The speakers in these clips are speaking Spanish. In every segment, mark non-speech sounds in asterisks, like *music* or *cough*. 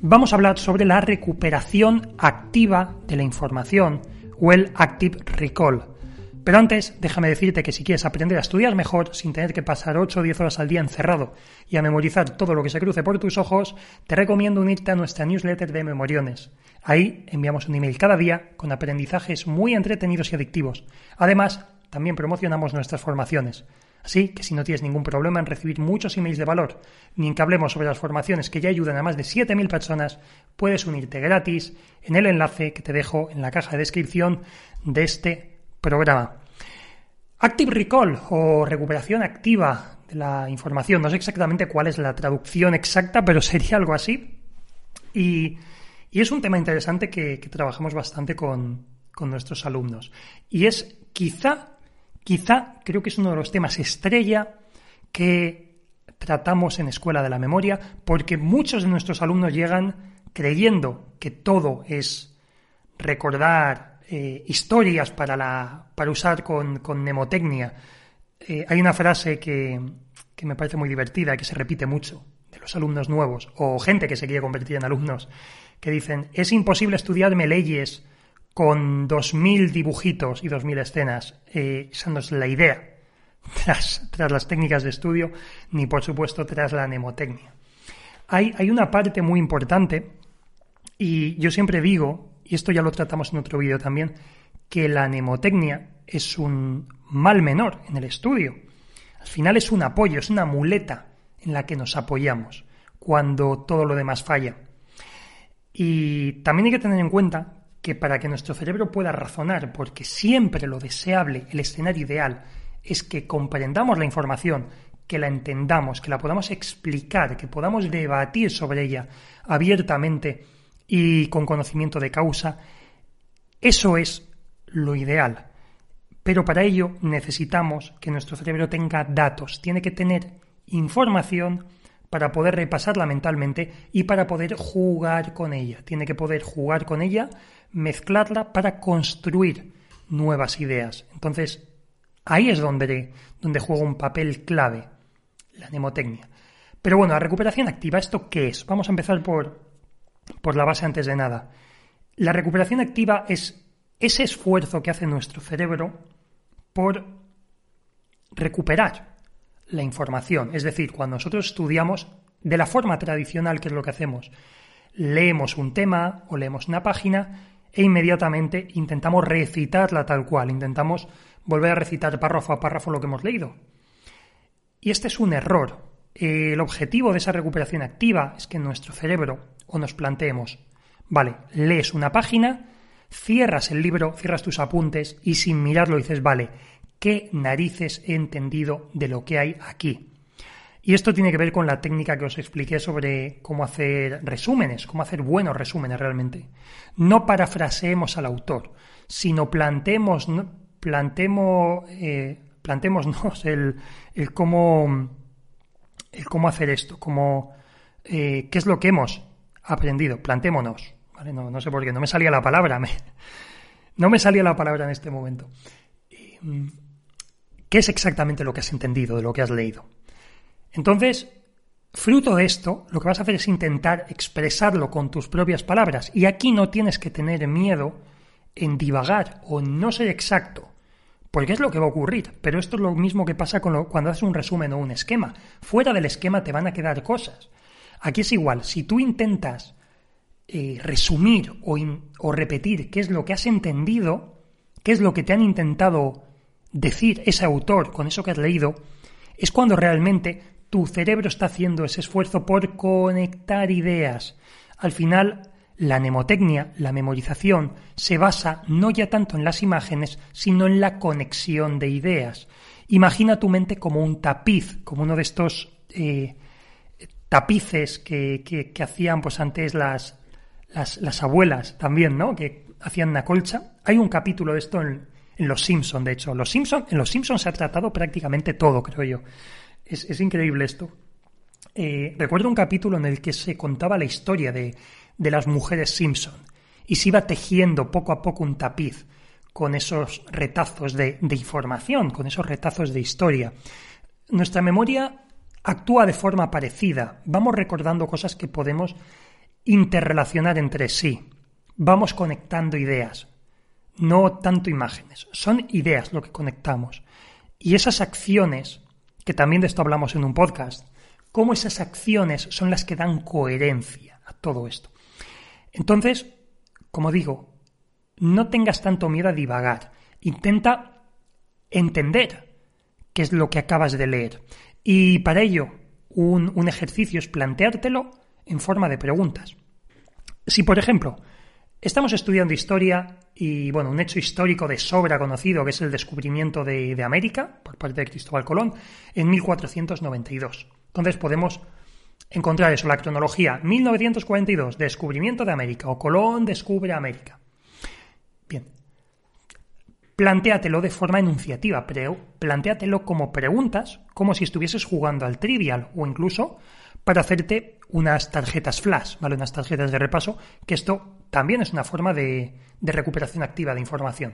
vamos a hablar sobre la recuperación activa de la información o el Active Recall. Pero antes, déjame decirte que si quieres aprender a estudiar mejor sin tener que pasar 8 o 10 horas al día encerrado y a memorizar todo lo que se cruce por tus ojos, te recomiendo unirte a nuestra newsletter de Memoriones. Ahí enviamos un email cada día con aprendizajes muy entretenidos y adictivos. Además, también promocionamos nuestras formaciones. Así que si no tienes ningún problema en recibir muchos emails de valor, ni en que hablemos sobre las formaciones que ya ayudan a más de 7.000 personas, puedes unirte gratis en el enlace que te dejo en la caja de descripción de este programa. Active Recall o recuperación activa de la información. No sé exactamente cuál es la traducción exacta, pero *laughs* sería algo así. Y, es un tema interesante que, trabajamos bastante con, con nuestros alumnos. Y es quizá Quizá creo que es uno de los temas estrella que tratamos en Escuela de la Memoria, porque muchos de nuestros alumnos llegan creyendo que todo es recordar eh, historias para, la, para usar con, mnemotecnia. Eh, hay una frase que, que me parece muy divertida, que se repite mucho de los alumnos nuevos, o gente que se quiere convertir en alumnos, que dicen, es imposible estudiarme leyes con 2.000 dibujitos y 2.000 escenas. Eh, esa no es la idea *laughs* tras, las técnicas de estudio, ni por supuesto tras la mnemotecnia. Hay, hay una parte muy importante, y yo siempre digo, y esto ya lo tratamos en otro vídeo también, que la mnemotecnia es un mal menor en el estudio. Al final es un apoyo, es una muleta en la que nos apoyamos cuando todo lo demás falla. Y también hay que tener en cuenta que para que nuestro cerebro pueda razonar, porque siempre lo deseable, el escenario ideal, es que comprendamos la información, que la entendamos, que la podamos explicar, que podamos debatir sobre ella abiertamente y con conocimiento de causa, eso es lo ideal. Pero para ello necesitamos que nuestro cerebro tenga datos, tiene que tener información para poder repasarla mentalmente y para poder jugar con ella. Tiene que poder jugar con ella mezclarla para construir nuevas ideas. Entonces, ahí es donde, donde juega un papel clave la mnemotecnia. Pero bueno, la recuperación activa, ¿esto qué es? Vamos a empezar por, por la base antes de nada. La recuperación activa es ese esfuerzo que hace nuestro cerebro por recuperar la información. Es decir, cuando nosotros estudiamos de la forma tradicional, que es lo que hacemos, leemos un tema o leemos una página e inmediatamente intentamos recitarla tal cual, intentamos volver a recitar párrafo a párrafo lo que hemos leído. Y este es un error. El objetivo de esa recuperación activa es que nuestro cerebro o nos planteemos, vale, lees una página, cierras el libro, cierras tus apuntes y sin mirarlo dices, vale, ¿qué narices he entendido de lo que hay aquí? Y esto tiene que ver con la técnica que os expliqué sobre cómo hacer resúmenes, cómo hacer buenos resúmenes realmente. No parafraseemos al autor, sino planteemos, plantemos, eh, el, el, cómo, el cómo hacer esto, cómo, eh, qué es lo que hemos aprendido. Plantémonos. No, no sé por qué, no me salía la palabra. no me salía la palabra en este momento. Mm, ¿Qué es exactamente lo que has entendido de lo que has leído? Entonces, fruto de esto, lo que vas a hacer es intentar expresarlo con tus propias palabras. Y aquí no tienes que tener miedo en divagar o no ser exacto, porque es lo que va a ocurrir. Pero esto es lo mismo que pasa cuando haces un resumen o un esquema. Fuera del esquema te van a quedar cosas. Aquí es igual, si tú intentas eh, resumir o, o repetir qué es lo que has entendido, qué es lo que te han intentado decir ese autor con eso que has leído, es cuando realmente tu cerebro está haciendo ese esfuerzo por conectar ideas. Al final, la mnemotecnia, la memorización, se basa no ya tanto en las imágenes, sino en la conexión de ideas. Imagina tu mente como un tapiz, como uno de estos eh, tapices que, hacían pues antes las, las, abuelas también, ¿no? Que hacían una colcha. Hay un capítulo de esto en, Los Simpson, de hecho. Los Simpson, en Los Simpsons se ha tratado prácticamente todo, creo yo. Es, increíble esto. Eh, recuerdo un capítulo en el que se contaba la historia de, de las mujeres Simpson y se iba tejiendo poco a poco un tapiz con esos retazos de, de información, con esos retazos de historia. Nuestra memoria actúa de forma parecida. Vamos recordando cosas que podemos interrelacionar entre sí. Vamos conectando ideas, no tanto imágenes. Son ideas lo que conectamos. Y esas acciones, que también de esto hablamos en un podcast, cómo esas acciones son las que dan coherencia a todo esto. Entonces, como digo, no tengas tanto miedo a divagar. Intenta entender qué es lo que acabas de leer. Y para ello, un, un ejercicio es planteártelo en forma de preguntas. Si, por ejemplo, estamos estudiando historia y, bueno, un hecho histórico de sobra conocido, que es el descubrimiento de, América por parte de Cristóbal Colón en 1492. Entonces podemos encontrar eso, la cronología 1942, descubrimiento de América o Colón descubre América. Bien, plantéatelo de forma enunciativa, pero plantéatelo como preguntas, como si estuvieses jugando al trivial o incluso para hacerte unas tarjetas flash, ¿vale? Unas tarjetas de repaso, que esto también es una forma de, recuperación activa de información.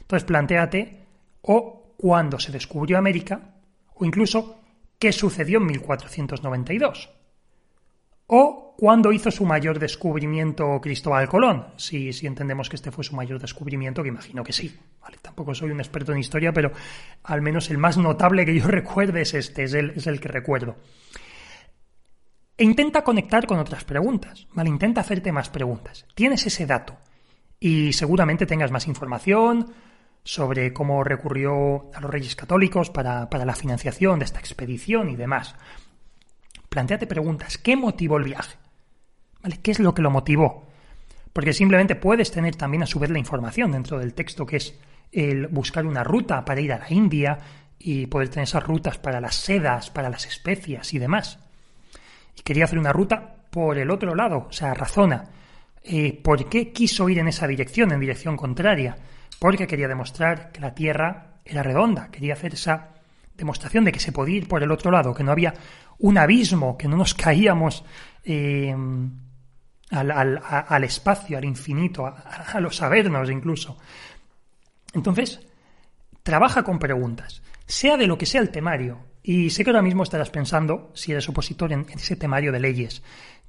Entonces, plantéate o cuándo se descubrió América, o incluso qué sucedió en 1492, o ¿Cuándo hizo su mayor descubrimiento Cristóbal Colón? Si, si entendemos que este fue su mayor descubrimiento, que imagino que sí. Vale, tampoco soy un experto en historia, pero al menos el más notable que yo *laughs* recuerde es este, es el, es el que recuerdo. E intenta conectar con otras preguntas, ¿vale? Intenta hacerte más preguntas. Tienes ese dato y seguramente tengas más información sobre cómo recurrió a los reyes católicos para, para la financiación de esta expedición y demás. Plantéate preguntas. ¿Qué motivó el viaje? ¿Qué es lo que lo motivó? Porque simplemente puedes tener también a su vez la información dentro del texto, que es el buscar una ruta para ir a la India y poder tener esas rutas para las sedas, para las especias y demás. Quería hacer una ruta por el otro lado, o sea, razona. Eh, ¿Por qué quiso ir en esa dirección, en dirección contraria? Porque quería demostrar que la Tierra era redonda, quería hacer esa demostración de que se podía ir por el otro lado, que no había un abismo, que no nos *laughs* caíamos eh, al, espacio, al infinito, a, los sabernos incluso. Entonces, trabaja con preguntas, sea de lo que sea el temario. Y sé que ahora mismo estarás pensando, si eres opositor en, ese temario de leyes,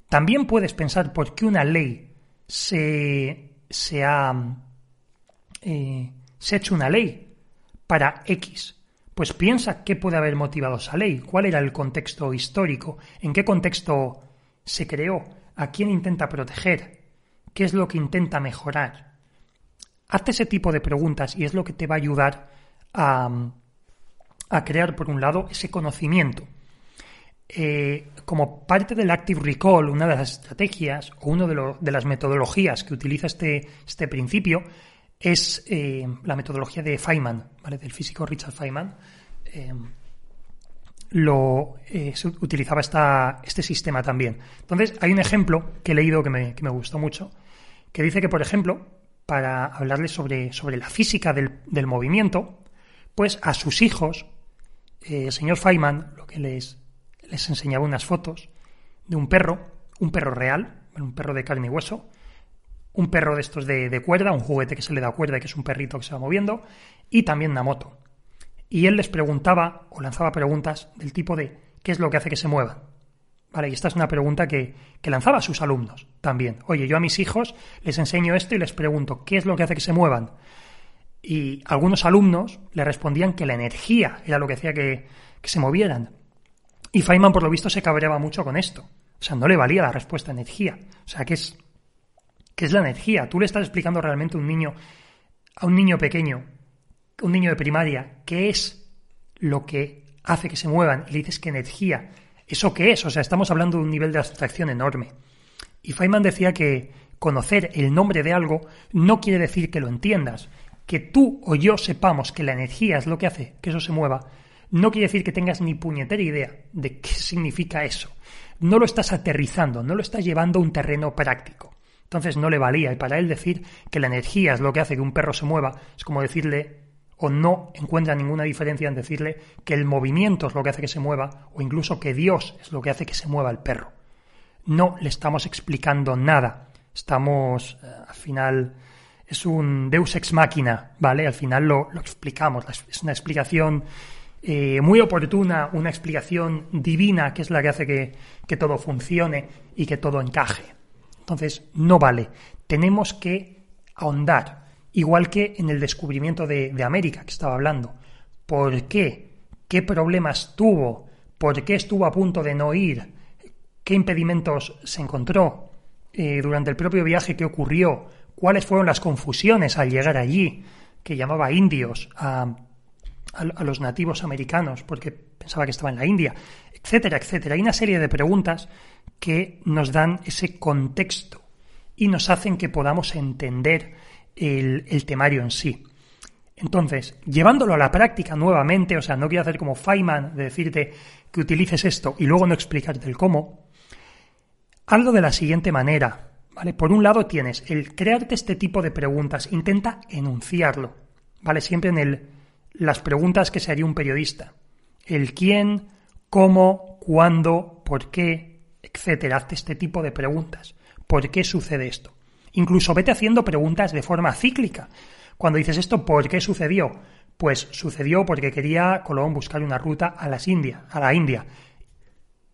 también puedes pensar por qué una ley se, se, ha, eh, se ha hecho una ley para X. Pues piensa qué puede haber motivado esa ley, cuál era el contexto histórico, en qué contexto se creó, a quién intenta proteger, qué es lo que intenta mejorar. Hazte ese tipo de preguntas y es lo que te va a ayudar a, crear, por un lado, ese conocimiento. Eh, como parte del Active Recall, una de las estrategias o una de, de, las metodologías que utiliza este, este principio es eh, la metodología de Feynman, ¿vale? del físico Richard Feynman. Eh, lo, eh, utilizaba esta, este sistema también. Entonces, hay un ejemplo que he leído que me, que me gustó mucho, que dice que, por ejemplo, para hablarles sobre, sobre la física del, del, movimiento, pues a sus hijos, eh, el señor Feynman lo que les, les enseñaba unas fotos de un perro, un perro real, un perro de carne y hueso, un perro de estos de, de cuerda, un juguete que se le da cuerda, que es un perrito que se va moviendo, y también una moto y él les preguntaba o lanzaba preguntas del tipo de ¿qué es lo que hace que se muevan? Vale, y esta es una pregunta que, lanzaba a sus alumnos también. Oye, yo a mis hijos les enseño esto y les pregunto ¿qué es lo que hace que se muevan? Y algunos alumnos le respondían que la energía era lo que hacía que, se movieran. Y Feynman, por lo visto, se cabreaba mucho con esto. O sea, no le valía la respuesta energía. O sea, ¿qué es, qué es la energía? Tú le estás explicando realmente a un niño, a un niño pequeño, un niño de primaria, ¿qué es lo que hace que se muevan? Y le dices que energía. ¿Eso qué es? O sea, estamos hablando de un nivel de abstracción enorme. Y Feynman decía que conocer el nombre de algo no quiere decir que lo entiendas. Que tú o yo sepamos que la energía es lo que hace que eso se mueva, no quiere decir que tengas ni puñetera idea de qué significa eso. No lo estás aterrizando, no lo estás llevando a un terreno práctico. Entonces no le valía. Y para él decir que la energía es lo que hace que un perro se mueva es como decirle o no encuentra ninguna diferencia en decirle que el movimiento es lo que hace que se mueva o incluso que Dios es lo que hace que se mueva el perro. No le estamos explicando nada. Estamos, eh, al final, es un deus ex machina, ¿vale? Al final lo, explicamos. Es una explicación eh, muy oportuna, una explicación divina que es la que hace que, que todo funcione y que todo encaje. Entonces, no vale. Tenemos que ahondar Igual que en el descubrimiento de, América que estaba hablando. ¿Por qué? ¿Qué problemas tuvo? ¿Por qué estuvo a punto de no ir? ¿Qué impedimentos se encontró? Eh, durante el propio viaje, ¿qué ocurrió? ¿Cuáles fueron las confusiones al llegar allí? Que llamaba indios a, a los nativos americanos porque pensaba que estaba en la India, etcétera, etcétera. Hay una serie de preguntas que nos dan ese contexto y nos hacen que podamos entender el, temario en sí. Entonces, llevándolo a la práctica nuevamente, o sea, no quiero hacer como Feynman de decirte que utilices esto y luego no explicarte el cómo, hazlo de la siguiente manera, ¿vale? Por un lado tienes el crearte este tipo de preguntas, intenta enunciarlo, ¿vale? Siempre en el, las preguntas que se haría un periodista. El quién, cómo, cuándo, por qué, etcétera. Hazte este tipo de preguntas. ¿Por qué sucede esto? Incluso vete haciendo preguntas de forma cíclica. Cuando dices esto, ¿por qué sucedió? Pues sucedió porque quería Colón buscar una ruta a las India, a la India.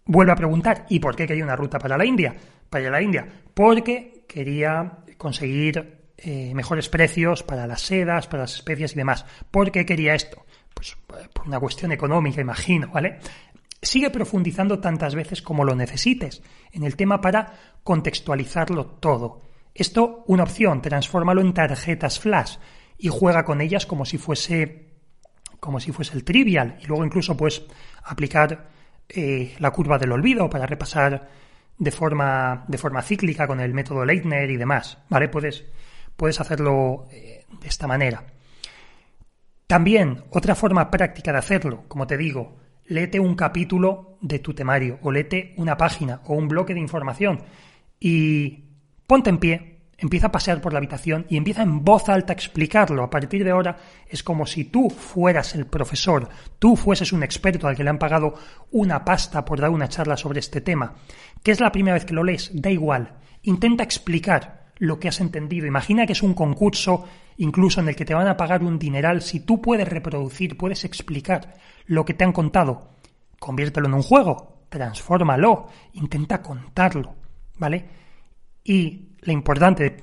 Vuelve a preguntar, ¿y por qué quería una ruta para la India? Para la India, porque quería conseguir eh, mejores precios para las sedas, para las especias y demás. ¿Por qué quería esto? Pues por una cuestión económica, imagino, ¿vale? Sigue profundizando tantas veces como lo necesites en el tema para contextualizarlo todo. Esto, una opción, transfórmalo en tarjetas flash y juega con ellas como si fuese como si fuese el trivial y luego incluso puedes aplicar eh, la curva del olvido para repasar de forma, de forma cíclica con el método Leitner y demás, ¿vale? Puedes, puedes hacerlo eh, de esta manera. También, otra forma práctica de hacerlo, como te digo, léete un capítulo de tu temario o léete una página o un bloque de información y Ponte en pie, empieza a pasear por la habitación y empieza en voz alta a explicarlo. A partir de ahora es como si tú fueras el profesor, tú fueses un experto al que le han pagado una pasta por dar una charla sobre este tema. Que es la primera vez que lo lees, da igual. Intenta explicar lo que has entendido. Imagina que es un concurso incluso en el que te van a pagar un dineral. Si tú puedes reproducir, puedes explicar lo que te han contado, conviértelo en un juego, transfórmalo, intenta contarlo, ¿vale? y lo importante,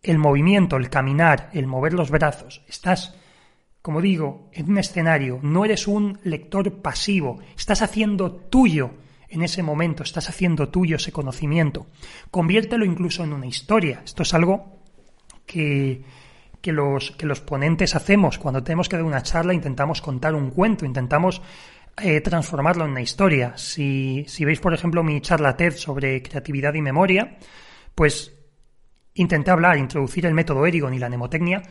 el movimiento, el caminar, el mover los brazos. Estás, como digo, en un escenario, no eres un lector pasivo, estás haciendo tuyo en ese momento, estás haciendo tuyo ese conocimiento. Conviértelo incluso en una historia. Esto es algo que, que, los, que los ponentes hacemos cuando tenemos que dar una charla, intentamos contar un cuento, intentamos eh, transformarlo en una historia. Si, si veis, por ejemplo, mi charla TED sobre creatividad y memoria, pues intenté hablar, introducir el método Erigon y la mnemotecnia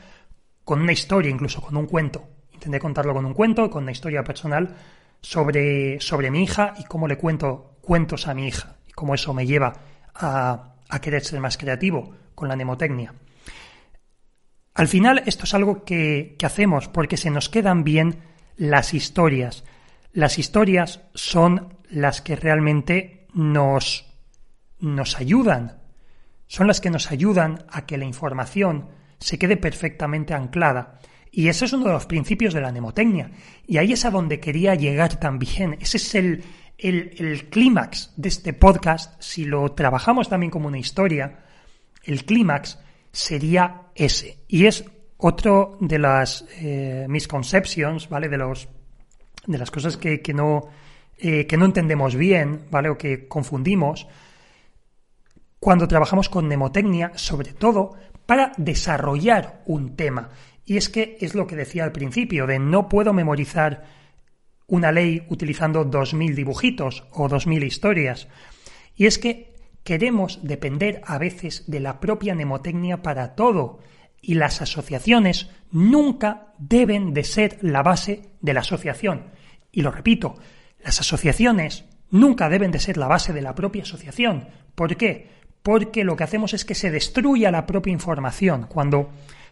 con una historia, incluso con un cuento. Intenté contarlo con un cuento, con una historia personal sobre, sobre mi hija y cómo le cuento cuentos a mi hija y cómo eso me lleva a, querer ser más creativo con la mnemotecnia. Al final esto es algo que, que hacemos porque se nos quedan bien las historias. Las historias son las que realmente nos, nos ayudan son las que nos ayudan a que la información se quede perfectamente anclada. Y ese es uno de los principios de la mnemotecnia. Y ahí es a donde quería llegar también. Ese es el, el, clímax de este podcast. Si lo trabajamos también como una historia, el clímax sería ese. Y es otro de las eh, misconceptions, ¿vale? De los de las cosas que, que no, eh, que no entendemos bien, ¿vale? O que confundimos cuando trabajamos con mnemotecnia, sobre todo para desarrollar un tema. Y es que es lo que decía al principio, de no puedo memorizar una ley utilizando 2.000 dibujitos o 2.000 historias. Y es que queremos depender a veces de la propia mnemotecnia para todo. Y las asociaciones nunca deben de ser la base de la asociación. Y lo repito, las asociaciones nunca deben de ser la base de la propia asociación. ¿Por qué? Porque lo que hacemos es que se destruya la propia información. Cuando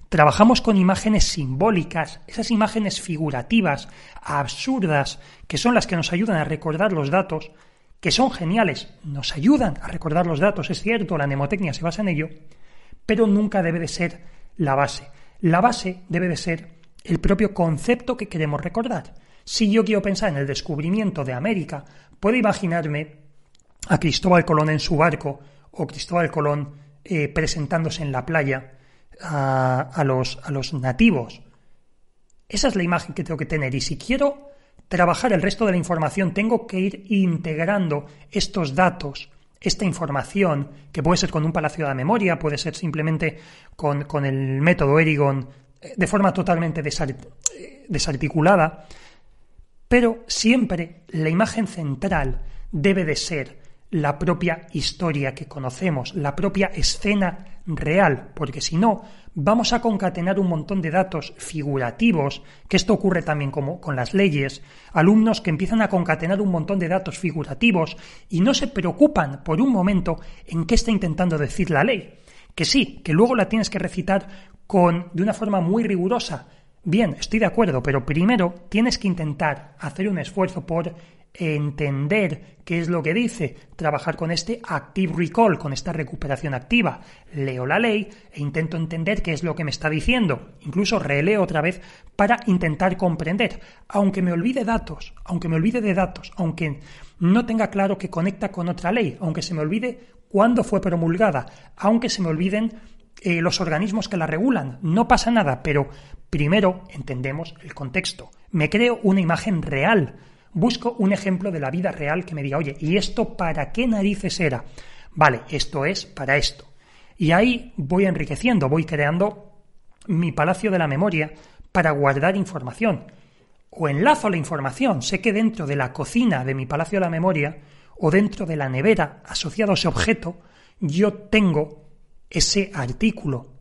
trabajamos con imágenes simbólicas, esas imágenes figurativas, absurdas, que son las que nos ayudan a recordar los datos, que son geniales, nos ayudan a recordar los datos, es cierto, la mnemotecnia se basa en ello, pero nunca debe de ser la base. La base debe de ser el propio concepto que queremos recordar. Si yo quiero pensar en el descubrimiento de América, puedo imaginarme a Cristóbal Colón en su barco o Cristóbal Colón eh, presentándose en la playa a, los, a los nativos. Esa es la imagen que tengo que tener y si quiero trabajar el resto de la información tengo que ir integrando estos datos esta información, que puede ser con un palacio de la memoria, puede ser simplemente con, con el método Erigon eh, de forma totalmente eh, desarticulada, pero siempre la imagen central debe de ser la propia historia que conocemos, la propia escena real, porque si no, vamos a concatenar un montón de datos figurativos, que esto ocurre también como con las leyes, alumnos que empiezan a concatenar un montón de datos figurativos y no se preocupan por un momento en qué está intentando decir la ley. Que sí, que luego la tienes que recitar con de una forma muy rigurosa. Bien, estoy de acuerdo, pero primero tienes que intentar hacer un esfuerzo por entender qué es lo que dice, trabajar con este active recall, con esta recuperación activa. Leo la ley e intento entender qué es lo que me está diciendo. Incluso releo otra vez para intentar comprender. Aunque me olvide datos, aunque me olvide de datos, aunque no tenga claro que conecta con otra ley, aunque se me olvide cuándo fue promulgada, aunque se me olviden eh, los organismos que la regulan. No pasa nada, pero primero entendemos el contexto. Me creo una imagen real busco un ejemplo de la vida real que me diga, oye, ¿y esto para qué narices era? Vale, esto es para esto. Y ahí voy enriqueciendo, voy creando mi palacio de la memoria para guardar información. O enlazo la información. Sé que dentro de la cocina de mi palacio de la memoria o dentro de la nevera asociado a ese objeto, yo tengo ese artículo.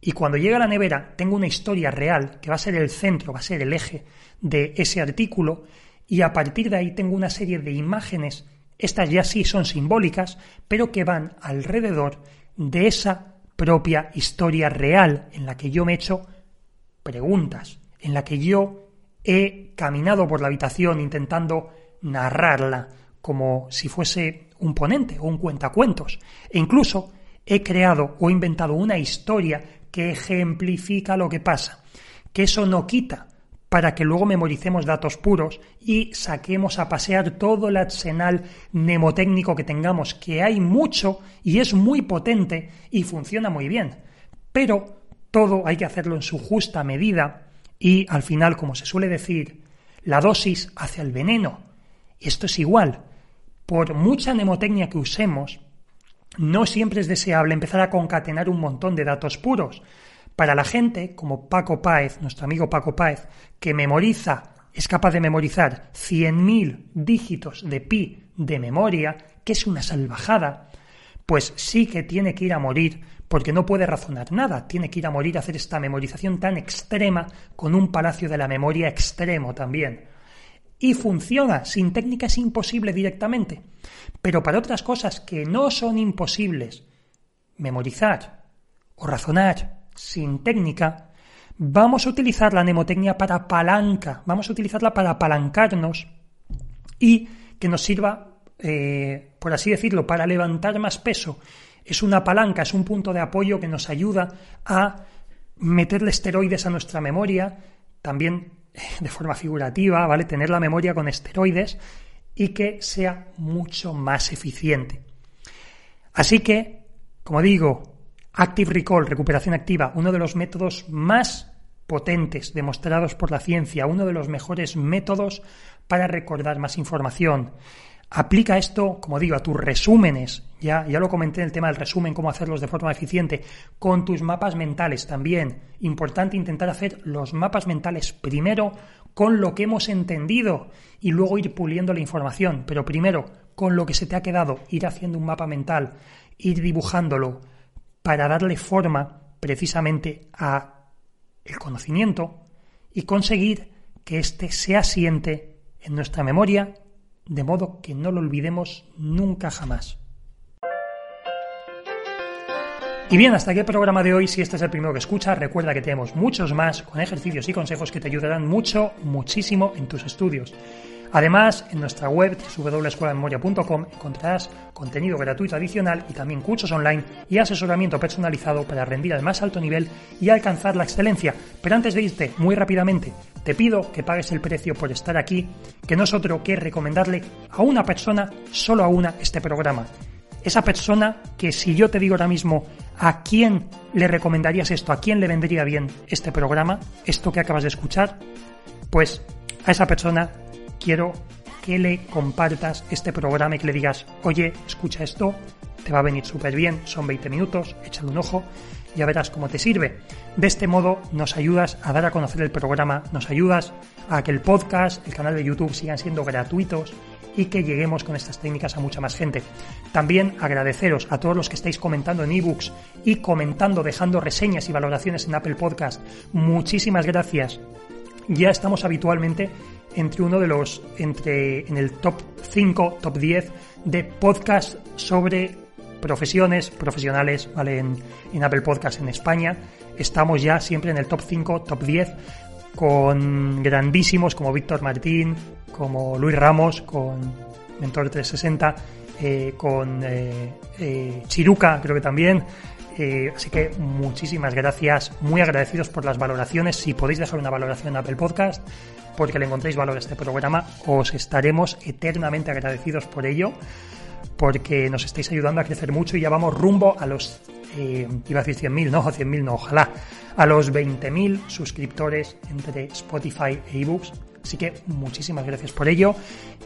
Y cuando llega a la nevera, tengo una historia real que va a ser el centro, va a ser el eje de ese artículo y a partir de ahí tengo una serie de imágenes, estas ya sí son simbólicas, pero que van alrededor de esa propia historia real en la que yo me he hecho preguntas, en la que yo he caminado por la habitación intentando narrarla como si fuese un ponente o un cuentacuentos, e incluso he creado o inventado una historia que ejemplifica lo que pasa, que eso no quita para que luego memoricemos datos puros y saquemos a pasear todo el arsenal mnemotécnico que tengamos, que hay mucho y es muy potente y funciona muy bien. Pero todo hay que hacerlo en su justa medida y al final, como se suele decir, la dosis hace el veneno. Esto es igual. Por mucha mnemotecnia que usemos, no siempre es deseable empezar a concatenar un montón de datos puros, para la gente como Paco Páez, nuestro amigo Paco Páez, que memoriza, es capaz de memorizar 100.000 dígitos de pi de memoria, que es una salvajada, pues sí que tiene que ir a morir porque no puede razonar nada, tiene que ir a morir a hacer esta memorización tan extrema con un palacio de la memoria extremo también. Y funciona, sin técnica es imposible directamente. Pero para otras cosas que no son imposibles, memorizar o razonar sin técnica, vamos a utilizar la mnemotecnia para palanca, vamos a utilizarla para apalancarnos y que nos sirva, eh, por así decirlo, para levantar más peso. Es una palanca, es un punto de apoyo que nos ayuda a meterle esteroides a nuestra memoria, también *laughs* de forma figurativa, ¿vale? Tener la memoria con esteroides y que sea mucho más eficiente. Así que, como digo, Active Recall, recuperación activa, uno de los métodos más potentes demostrados por la ciencia, uno de los mejores métodos para recordar más información. Aplica esto, como digo, a tus resúmenes. Ya, ya lo comenté en el tema del resumen, cómo hacerlos de forma eficiente. Con tus mapas mentales también. Importante intentar hacer los mapas mentales primero con lo que hemos entendido y luego ir puliendo la información. Pero primero, con lo que se te ha quedado, ir haciendo un mapa mental, ir dibujándolo, para darle forma precisamente a el conocimiento y conseguir que éste se asiente en nuestra memoria de modo que no lo olvidemos nunca jamás. Y bien, hasta aquí el programa de hoy. Si este es el primero que escuchas, recuerda que tenemos muchos más con ejercicios y consejos que te ayudarán mucho, muchísimo en tus estudios. Además, en nuestra web www.escuelamemoria.com encontrarás contenido gratuito adicional y también cursos online y asesoramiento personalizado para rendir al más alto nivel y alcanzar la excelencia. Pero antes de irte, muy rápidamente, te pido que pagues el precio por estar aquí, que no es otro que recomendarle a una persona, solo a una, este programa. Esa persona que si yo te digo ahora mismo a quién le recomendarías esto, a quién le vendría bien este programa, esto que acabas de escuchar, pues a esa persona quiero que le compartas este programa y que le digas, oye, escucha esto, te va a venir súper bien, son 20 minutos, échale un ojo, ya verás cómo te sirve. De este modo nos ayudas a dar a conocer el programa, nos ayudas a que el podcast, el canal de YouTube sigan siendo gratuitos y que lleguemos con estas técnicas a mucha más gente. También agradeceros a todos los que estáis comentando en ebooks y comentando, dejando reseñas y valoraciones en Apple Podcast. Muchísimas gracias. Ya estamos habitualmente entre uno de los, entre, en el top 5, top 10 de podcast sobre profesiones profesionales, ¿vale? En, en Apple Podcast en España. Estamos ya siempre en el top 5, top 10 con grandísimos como Víctor Martín, como Luis Ramos, con Mentor 360, eh, con eh, eh, Chiruca, creo que también. Así que muchísimas gracias, muy agradecidos por las valoraciones. Si podéis dejar una valoración en Apple Podcast, porque le encontréis valor a este programa, os estaremos eternamente agradecidos por ello, porque nos estáis ayudando a crecer mucho y ya vamos rumbo a los eh, iba a decir 100.000, no, 100.000 no, ojalá, a los 20.000 suscriptores entre Spotify e ebooks. Así que muchísimas gracias por ello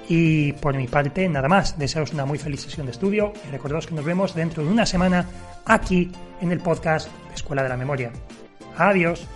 y por mi parte nada más. Desearos una muy feliz sesión de estudio y recordaos que nos vemos dentro de una semana aquí en el podcast Escuela de la Memoria. Adiós.